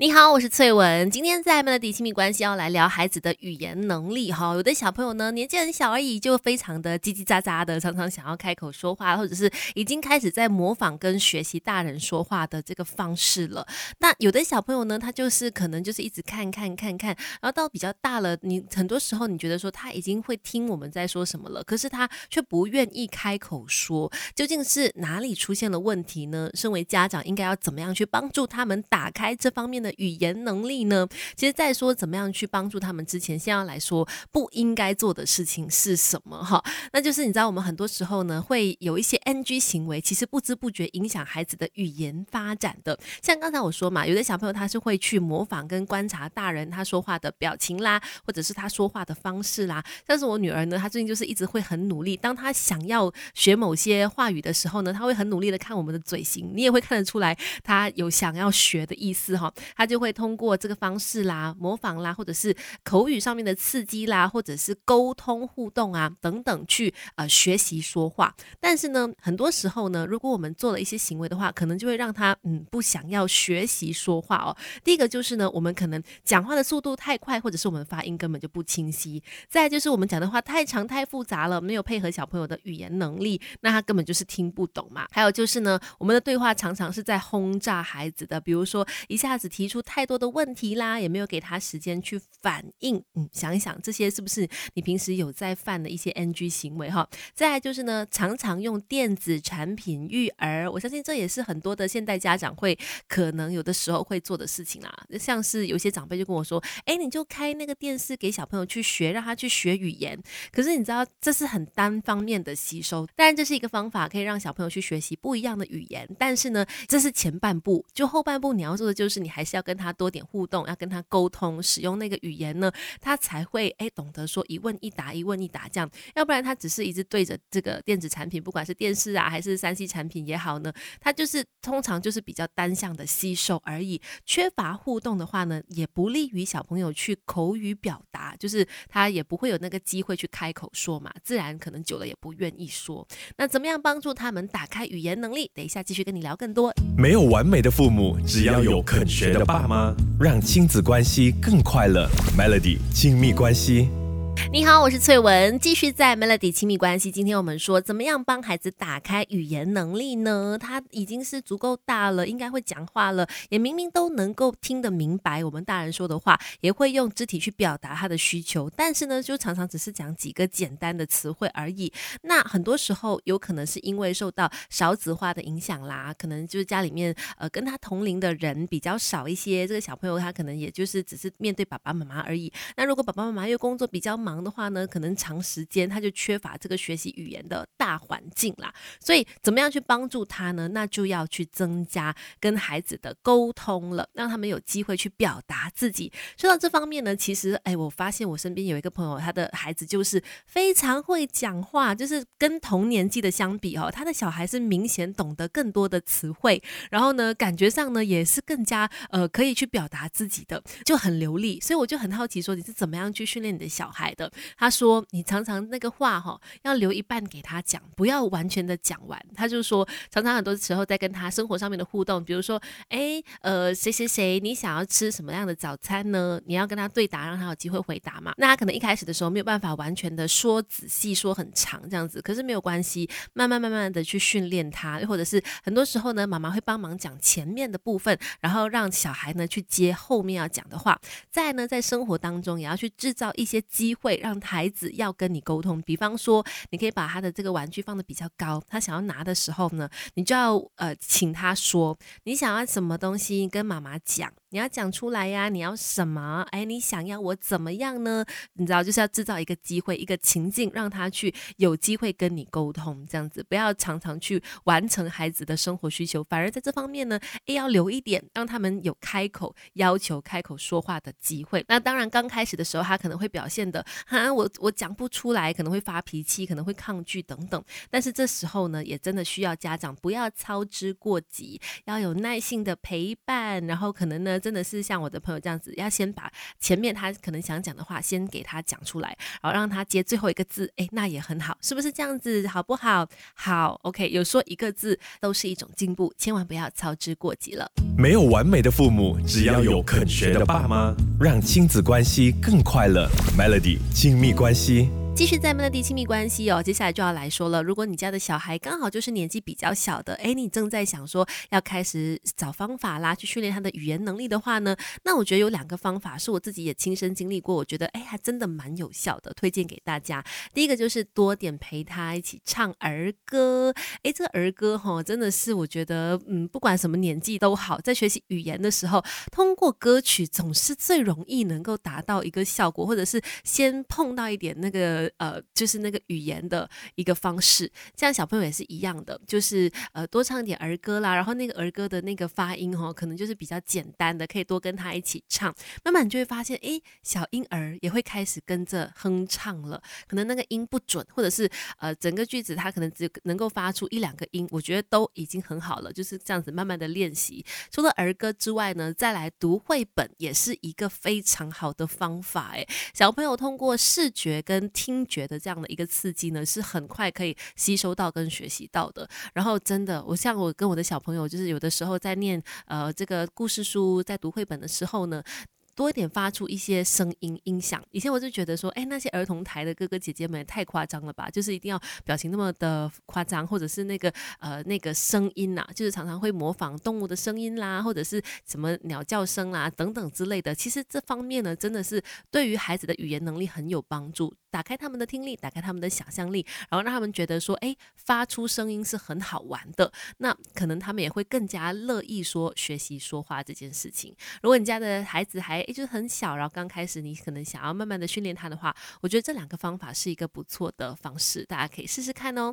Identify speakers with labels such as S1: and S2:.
S1: 你好，我是翠文。今天在们的亲密关系要来聊孩子的语言能力哈。有的小朋友呢，年纪很小而已，就非常的叽叽喳喳的，常常想要开口说话，或者是已经开始在模仿跟学习大人说话的这个方式了。那有的小朋友呢，他就是可能就是一直看看看看，然后到比较大了，你很多时候你觉得说他已经会听我们在说什么了，可是他却不愿意开口说，究竟是哪里出现了问题呢？身为家长，应该要怎么样去帮助他们打开这方面的？语言能力呢？其实，在说怎么样去帮助他们之前，先要来说不应该做的事情是什么哈？那就是你知道，我们很多时候呢，会有一些 NG 行为，其实不知不觉影响孩子的语言发展的。像刚才我说嘛，有的小朋友他是会去模仿跟观察大人他说话的表情啦，或者是他说话的方式啦。像是我女儿呢，她最近就是一直会很努力，当她想要学某些话语的时候呢，她会很努力的看我们的嘴型，你也会看得出来，她有想要学的意思哈。他就会通过这个方式啦，模仿啦，或者是口语上面的刺激啦，或者是沟通互动啊等等，去呃学习说话。但是呢，很多时候呢，如果我们做了一些行为的话，可能就会让他嗯不想要学习说话哦。第一个就是呢，我们可能讲话的速度太快，或者是我们发音根本就不清晰。再就是我们讲的话太长太复杂了，没有配合小朋友的语言能力，那他根本就是听不懂嘛。还有就是呢，我们的对话常常是在轰炸孩子的，比如说一下子提。出太多的问题啦，也没有给他时间去反应。嗯，想一想这些是不是你平时有在犯的一些 NG 行为哈？再就是呢，常常用电子产品育儿，我相信这也是很多的现代家长会可能有的时候会做的事情啦。像是有些长辈就跟我说：“哎，你就开那个电视给小朋友去学，让他去学语言。”可是你知道这是很单方面的吸收，当然这是一个方法，可以让小朋友去学习不一样的语言。但是呢，这是前半部，就后半部你要做的就是你还是要。要跟他多点互动，要跟他沟通，使用那个语言呢，他才会哎懂得说一问一答，一问一答这样。要不然他只是一直对着这个电子产品，不管是电视啊还是三 C 产品也好呢，他就是通常就是比较单向的吸收而已。缺乏互动的话呢，也不利于小朋友去口语表达，就是他也不会有那个机会去开口说嘛，自然可能久了也不愿意说。那怎么样帮助他们打开语言能力？等一下继续跟你聊更多。
S2: 没有完美的父母，只要有肯学的。爸妈让亲子关系更快乐，Melody 亲密关系。
S1: 你好，我是翠文，继续在 Melody 亲密关系。今天我们说怎么样帮孩子打开语言能力呢？他已经是足够大了，应该会讲话了，也明明都能够听得明白我们大人说的话，也会用肢体去表达他的需求。但是呢，就常常只是讲几个简单的词汇而已。那很多时候有可能是因为受到少子化的影响啦，可能就是家里面呃跟他同龄的人比较少一些，这个小朋友他可能也就是只是面对爸爸妈妈而已。那如果爸爸妈妈又工作比较忙，忙的话呢，可能长时间他就缺乏这个学习语言的大环境啦，所以怎么样去帮助他呢？那就要去增加跟孩子的沟通了，让他们有机会去表达自己。说到这方面呢，其实哎，我发现我身边有一个朋友，他的孩子就是非常会讲话，就是跟同年纪的相比哦，他的小孩是明显懂得更多的词汇，然后呢，感觉上呢也是更加呃可以去表达自己的，就很流利。所以我就很好奇，说你是怎么样去训练你的小孩他说：“你常常那个话哈，要留一半给他讲，不要完全的讲完。”他就说，常常很多时候在跟他生活上面的互动，比如说，哎，呃，谁谁谁，你想要吃什么样的早餐呢？你要跟他对答，让他有机会回答嘛。那他可能一开始的时候没有办法完全的说仔细，说很长这样子，可是没有关系，慢慢慢慢的去训练他，又或者是很多时候呢，妈妈会帮忙讲前面的部分，然后让小孩呢去接后面要讲的话。再呢，在生活当中也要去制造一些机会让。孩子要跟你沟通，比方说，你可以把他的这个玩具放的比较高，他想要拿的时候呢，你就要呃，请他说你想要什么东西，跟妈妈讲。你要讲出来呀！你要什么？哎，你想要我怎么样呢？你知道，就是要制造一个机会，一个情境，让他去有机会跟你沟通，这样子不要常常去完成孩子的生活需求，反而在这方面呢，哎，要留一点，让他们有开口要求、开口说话的机会。那当然，刚开始的时候，他可能会表现的哈，我我讲不出来，可能会发脾气，可能会抗拒等等。但是这时候呢，也真的需要家长不要操之过急，要有耐心的陪伴，然后可能呢，真的是像我的朋友这样子，要先把前面他可能想讲的话先给他讲出来，然后让他接最后一个字，哎，那也很好，是不是这样子？好不好？好，OK，有说一个字都是一种进步，千万不要操之过急了。
S2: 没有完美的父母，只要有肯学的爸妈，让亲子关系更快乐。Melody 亲密关系。
S1: 继续在 Melody 亲密关系哦，接下来就要来说了。如果你家的小孩刚好就是年纪比较小的，哎，你正在想说要开始找方法啦，去训练他的语言能力的话呢，那我觉得有两个方法是我自己也亲身经历过，我觉得哎还真的蛮有效的，推荐给大家。第一个就是多点陪他一起唱儿歌，哎，这个儿歌哈真的是我觉得嗯不管什么年纪都好，在学习语言的时候，通过歌曲总是最容易能够达到一个效果，或者是先碰到一点那个。呃，就是那个语言的一个方式，这样小朋友也是一样的，就是呃多唱点儿歌啦，然后那个儿歌的那个发音哈，可能就是比较简单的，可以多跟他一起唱，慢慢你就会发现，哎，小婴儿也会开始跟着哼唱了，可能那个音不准，或者是呃整个句子他可能只能够发出一两个音，我觉得都已经很好了，就是这样子慢慢的练习。除了儿歌之外呢，再来读绘本也是一个非常好的方法，哎，小朋友通过视觉跟听。听觉的这样的一个刺激呢，是很快可以吸收到跟学习到的。然后真的，我像我跟我的小朋友，就是有的时候在念呃这个故事书，在读绘本的时候呢。多一点发出一些声音音响。以前我就觉得说，哎，那些儿童台的哥哥姐姐们太夸张了吧？就是一定要表情那么的夸张，或者是那个呃那个声音呐，就是常常会模仿动物的声音啦，或者是什么鸟叫声啦等等之类的。其实这方面呢，真的是对于孩子的语言能力很有帮助，打开他们的听力，打开他们的想象力，然后让他们觉得说，哎，发出声音是很好玩的。那可能他们也会更加乐意说学习说话这件事情。如果你家的孩子还就是很小，然后刚开始你可能想要慢慢的训练他的话，我觉得这两个方法是一个不错的方式，大家可以试试看哦。